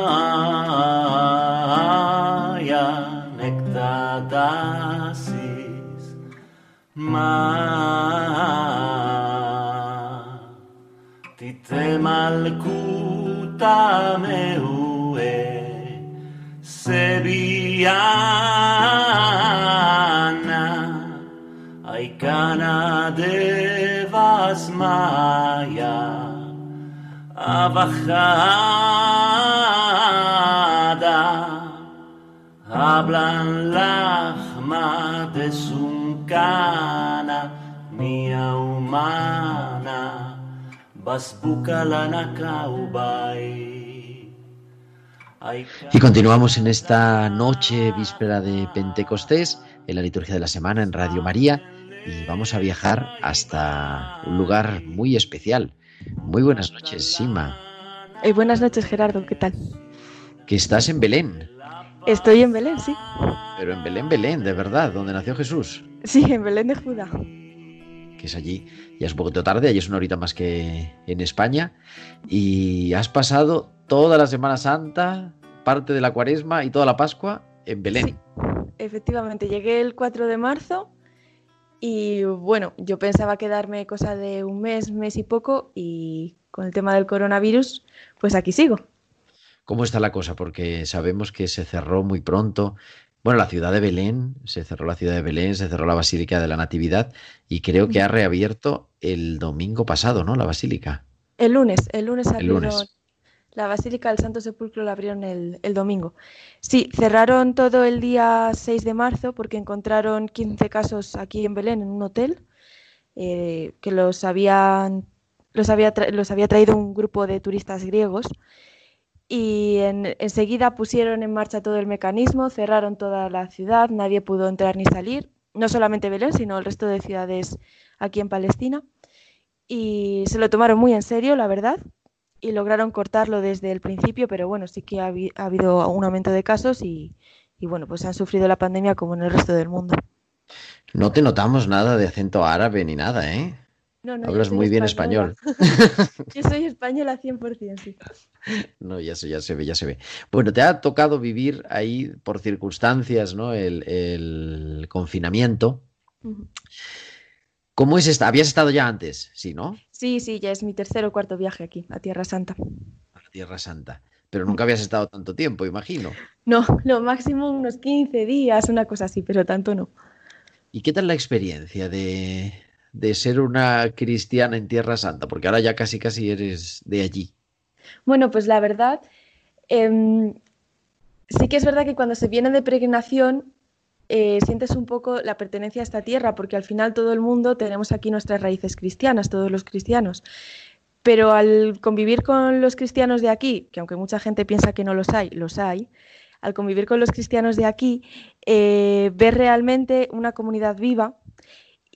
Dasis Ma Tite Malkuta Meue Sebiana Aikana Devas Maya. Avachana hablan humana Y continuamos en esta noche víspera de Pentecostés, en la liturgia de la semana en Radio María, y vamos a viajar hasta un lugar muy especial. Muy buenas noches, Sima. Eh, buenas noches, Gerardo, ¿qué tal? Que estás en Belén. Estoy en Belén, sí. Pero en Belén, Belén, de verdad, donde nació Jesús. Sí, en Belén de Judá. Que es allí, ya es un poquito tarde, allí es una horita más que en España. Y has pasado toda la Semana Santa, parte de la Cuaresma y toda la Pascua en Belén. Sí, efectivamente, llegué el 4 de marzo y bueno, yo pensaba quedarme cosa de un mes, mes y poco y con el tema del coronavirus, pues aquí sigo. ¿Cómo está la cosa? Porque sabemos que se cerró muy pronto. Bueno, la ciudad de Belén, se cerró la ciudad de Belén, se cerró la Basílica de la Natividad y creo que ha reabierto el domingo pasado, ¿no? La Basílica. El lunes, el lunes El abrieron lunes. la Basílica del Santo Sepulcro la abrieron el, el domingo. Sí, cerraron todo el día 6 de marzo porque encontraron 15 casos aquí en Belén en un hotel eh, que los habían los había, los había traído un grupo de turistas griegos y en- enseguida pusieron en marcha todo el mecanismo, cerraron toda la ciudad, nadie pudo entrar ni salir, no solamente Belén, sino el resto de ciudades aquí en Palestina. Y se lo tomaron muy en serio, la verdad, y lograron cortarlo desde el principio, pero bueno, sí que ha, habi- ha habido un aumento de casos y, y bueno, pues han sufrido la pandemia como en el resto del mundo. No te notamos nada de acento árabe ni nada, ¿eh? No, no, yo Hablas muy bien española. español. Yo soy española 100%, sí. No, ya se, ya se ve, ya se ve. Bueno, te ha tocado vivir ahí por circunstancias, ¿no? El, el confinamiento. ¿Cómo es esta? ¿Habías estado ya antes? Sí, ¿no? Sí, sí, ya es mi tercer o cuarto viaje aquí, a Tierra Santa. A Tierra Santa. Pero nunca habías estado tanto tiempo, imagino. No, lo máximo unos 15 días, una cosa así, pero tanto no. ¿Y qué tal la experiencia de, de ser una cristiana en Tierra Santa? Porque ahora ya casi casi eres de allí. Bueno, pues la verdad, em, sí que es verdad que cuando se viene de peregrinación eh, sientes un poco la pertenencia a esta tierra, porque al final todo el mundo tenemos aquí nuestras raíces cristianas, todos los cristianos. Pero al convivir con los cristianos de aquí, que aunque mucha gente piensa que no los hay, los hay, al convivir con los cristianos de aquí, eh, ves realmente una comunidad viva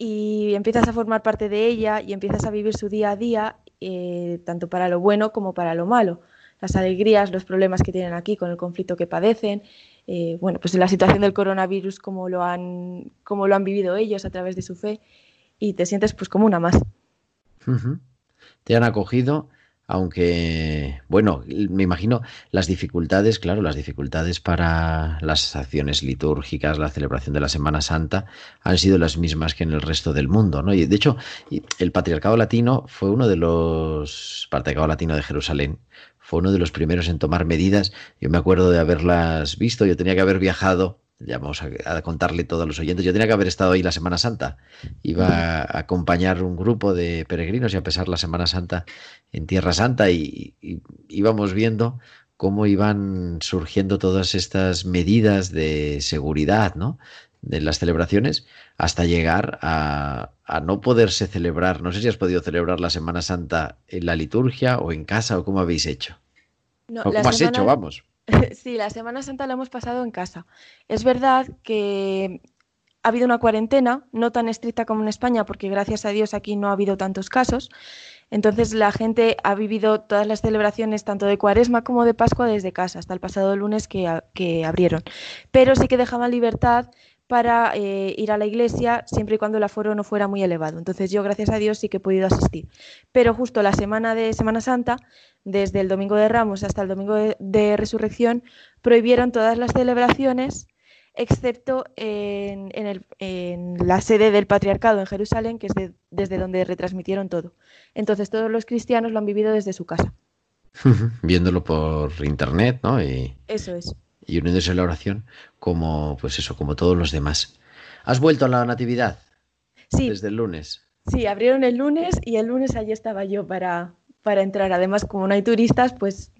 y empiezas a formar parte de ella y empiezas a vivir su día a día, eh, tanto para lo bueno como para lo malo. Las alegrías, los problemas que tienen aquí con el conflicto que padecen, eh, bueno, pues la situación del coronavirus, cómo lo, han, cómo lo han vivido ellos a través de su fe y te sientes pues como una más. Te han acogido, aunque, bueno, me imagino las dificultades, claro, las dificultades para las acciones litúrgicas, la celebración de la Semana Santa, han sido las mismas que en el resto del mundo, ¿no? Y de hecho, el Patriarcado Latino fue uno de los, Patriarcado Latino de Jerusalén, fue uno de los primeros en tomar medidas. Yo me acuerdo de haberlas visto, yo tenía que haber viajado, ya vamos a, a contarle todo a los oyentes, yo tenía que haber estado ahí la Semana Santa. Iba a acompañar un grupo de peregrinos y a pasar la Semana Santa en Tierra Santa y, y íbamos viendo cómo iban surgiendo todas estas medidas de seguridad, ¿no? de las celebraciones hasta llegar a, a, no poderse celebrar. No sé si has podido celebrar la Semana Santa en la liturgia o en casa o cómo habéis hecho. No, o cómo has semana- hecho, vamos. Sí, la Semana Santa la hemos pasado en casa. Es verdad que ha habido una cuarentena, no tan estricta como en España, porque gracias a Dios aquí no ha habido tantos casos. Entonces la gente ha vivido todas las celebraciones, tanto de Cuaresma como de Pascua, desde casa, hasta el pasado lunes que, que abrieron. Pero sí que dejaban libertad para eh, ir a la iglesia siempre y cuando el aforo no fuera muy elevado. Entonces yo, gracias a Dios, sí que he podido asistir. Pero justo la semana de Semana Santa, desde el Domingo de Ramos hasta el Domingo de, Resurrección, prohibieron todas las celebraciones excepto en, la sede del patriarcado en Jerusalén, que es desde donde retransmitieron todo. Entonces todos los cristianos lo han vivido desde su casa. Viéndolo por internet, ¿no? Y... Eso es y uniéndose a la oración como, pues eso, como todos los demás. ¿Has vuelto a la Natividad? Sí. Desde el lunes. Sí, abrieron el lunes y el lunes allí estaba yo para, para entrar. Además, como no hay turistas, pues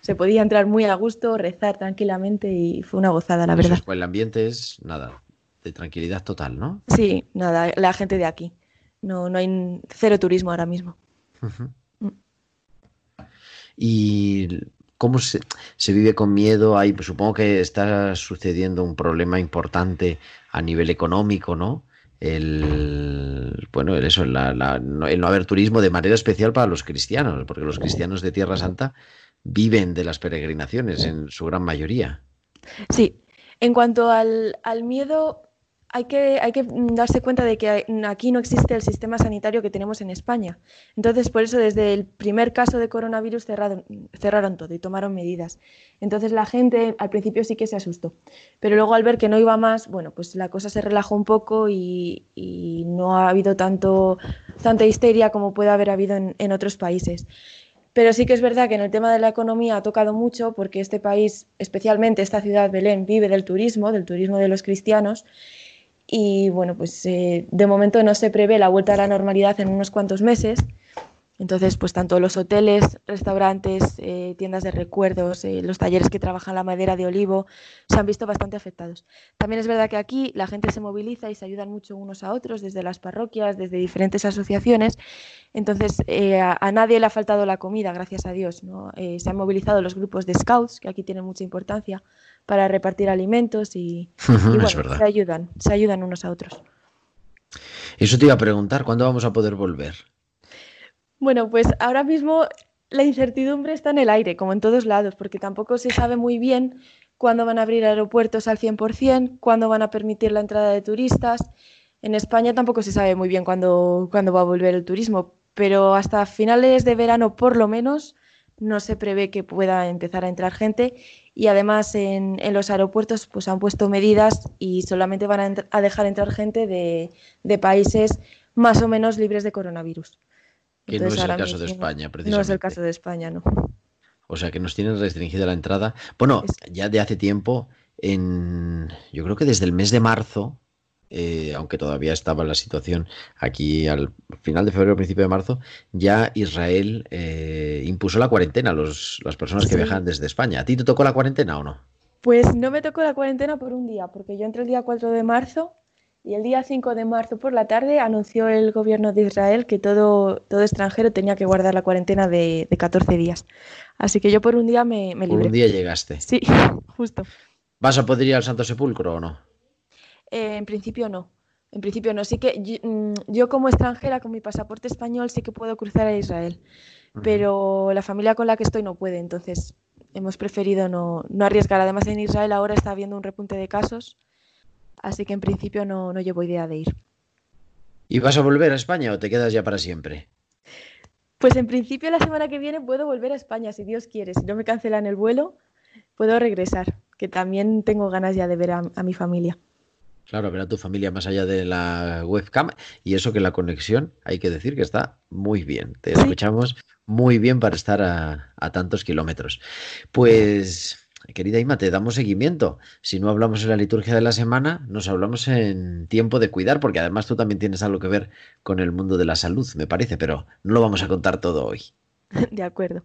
se podía entrar muy a gusto, rezar tranquilamente y fue una gozada, la verdad. pues el ambiente es nada, de tranquilidad total, ¿no? Sí, nada, la gente de aquí. No, no hay cero turismo ahora mismo. Mm. Y ¿Cómo se, vive con miedo? Hay, pues, supongo que está sucediendo un problema importante a nivel económico, ¿no? El, bueno, eso, el no haber turismo de manera especial para los cristianos, porque los cristianos de Tierra Santa viven de las peregrinaciones en su gran mayoría. Sí, en cuanto al, al miedo, hay que, darse cuenta de que aquí no existe el sistema sanitario que tenemos en España. Entonces, por eso desde el primer caso de coronavirus cerraron, todo y tomaron medidas. Entonces la gente al principio sí que se asustó, pero luego al ver que no iba más, bueno, pues la cosa se relajó un poco y, no ha habido tanto, tanta histeria como puede haber habido en otros países. Pero sí que es verdad que en el tema de la economía ha tocado mucho porque este país, especialmente esta ciudad Belén, vive del turismo, del turismo de los cristianos y bueno, pues eh, de momento no se prevé la vuelta a la normalidad en unos cuantos meses. Entonces, pues tanto los hoteles, restaurantes, eh, tiendas de recuerdos, eh, los talleres que trabajan la madera de olivo, se han visto bastante afectados. También es verdad que aquí la gente se moviliza y se ayudan mucho unos a otros desde las parroquias, desde diferentes asociaciones. Entonces, a, nadie le ha faltado la comida, gracias a Dios. ¿no? se han movilizado los grupos de scouts, que aquí tienen mucha importancia, para repartir alimentos y, bueno, se ayudan, se ayudan unos a otros. Eso te iba a preguntar, ¿cuándo vamos a poder volver? Bueno, pues ahora mismo la incertidumbre está en el aire, como en todos lados, porque tampoco se sabe muy bien cuándo van a abrir aeropuertos al 100%, cuándo van a permitir la entrada de turistas. En España tampoco se sabe muy bien cuándo, cuándo va a volver el turismo, pero hasta finales de verano por lo menos no se prevé que pueda empezar a entrar gente y además en, los aeropuertos pues han puesto medidas y solamente van a, dejar entrar gente de, países más o menos libres de coronavirus. Que no es el caso de España, precisamente. No es el caso de España, no. O sea que nos tienen restringida la entrada. Bueno, ya de hace tiempo, en, yo creo que desde el mes de marzo, eh, aunque todavía estaba la situación aquí al final de febrero, principio de marzo, ya Israel eh, impuso la cuarentena a los, las personas que viajan desde España. ¿A ti te tocó la cuarentena o no? Pues no me tocó la cuarentena por un día, porque yo entré el día 4 de marzo y el día 5 de marzo por la tarde anunció el gobierno de Israel que todo, todo extranjero tenía que guardar la cuarentena de, 14 días. Así que yo por un día me, me libré. Por un día llegaste. Sí, justo. ¿Vas a poder ir al Santo Sepulcro o no? Eh, en principio no. En principio no. Sí que mm, yo, como extranjera con mi pasaporte español sí que puedo cruzar a Israel, pero la familia con la que estoy no puede, entonces hemos preferido no, arriesgar. Además en Israel ahora está habiendo un repunte de casos, así que en principio no, no llevo idea de ir. ¿Y vas a volver a España o te quedas ya para siempre? Pues en principio la semana que viene puedo volver a España, si Dios quiere. Si no me cancelan el vuelo, puedo regresar, que también tengo ganas ya de ver a mi familia. Claro, ver a tu familia más allá de la webcam y eso que la conexión hay que decir que está muy bien. Te escuchamos muy bien para estar a, tantos kilómetros. Pues, querida Ima, te damos seguimiento. Si no hablamos en la liturgia de la semana, nos hablamos en tiempo de cuidar, porque además tú también tienes algo que ver con el mundo de la salud, me parece, pero no lo vamos a contar todo hoy. De acuerdo.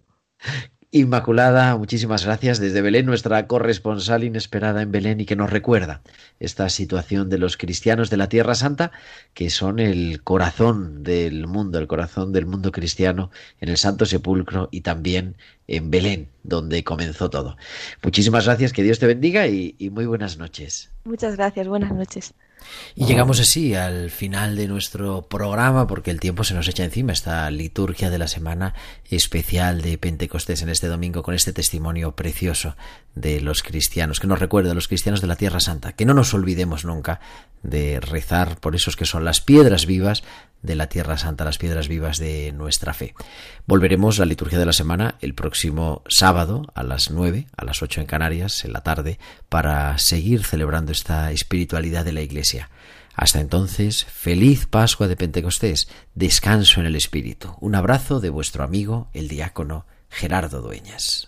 Inmaculada, muchísimas gracias desde Belén, nuestra corresponsal inesperada en Belén y que nos recuerda esta situación de los cristianos de la Tierra Santa, que son el corazón del mundo, el corazón del mundo cristiano en el Santo Sepulcro y también en Belén, donde comenzó todo. Muchísimas gracias, que Dios te bendiga y, y muy buenas noches. Muchas gracias, buenas noches. Y llegamos así al final de nuestro programa porque el tiempo se nos echa encima, esta liturgia de la semana especial de Pentecostés en este domingo con este testimonio precioso de los cristianos, que nos recuerda a los cristianos de la Tierra Santa, que no nos olvidemos nunca de rezar por esos que son las piedras vivas de la Tierra Santa, las piedras vivas de nuestra fe. Volveremos a la liturgia de la semana el próximo sábado a las nueve, a las ocho en Canarias, en la tarde, para seguir celebrando esta espiritualidad de la Iglesia. Hasta entonces, feliz Pascua de Pentecostés, descanso en el Espíritu. Un abrazo de vuestro amigo, el diácono Gerardo Dueñas.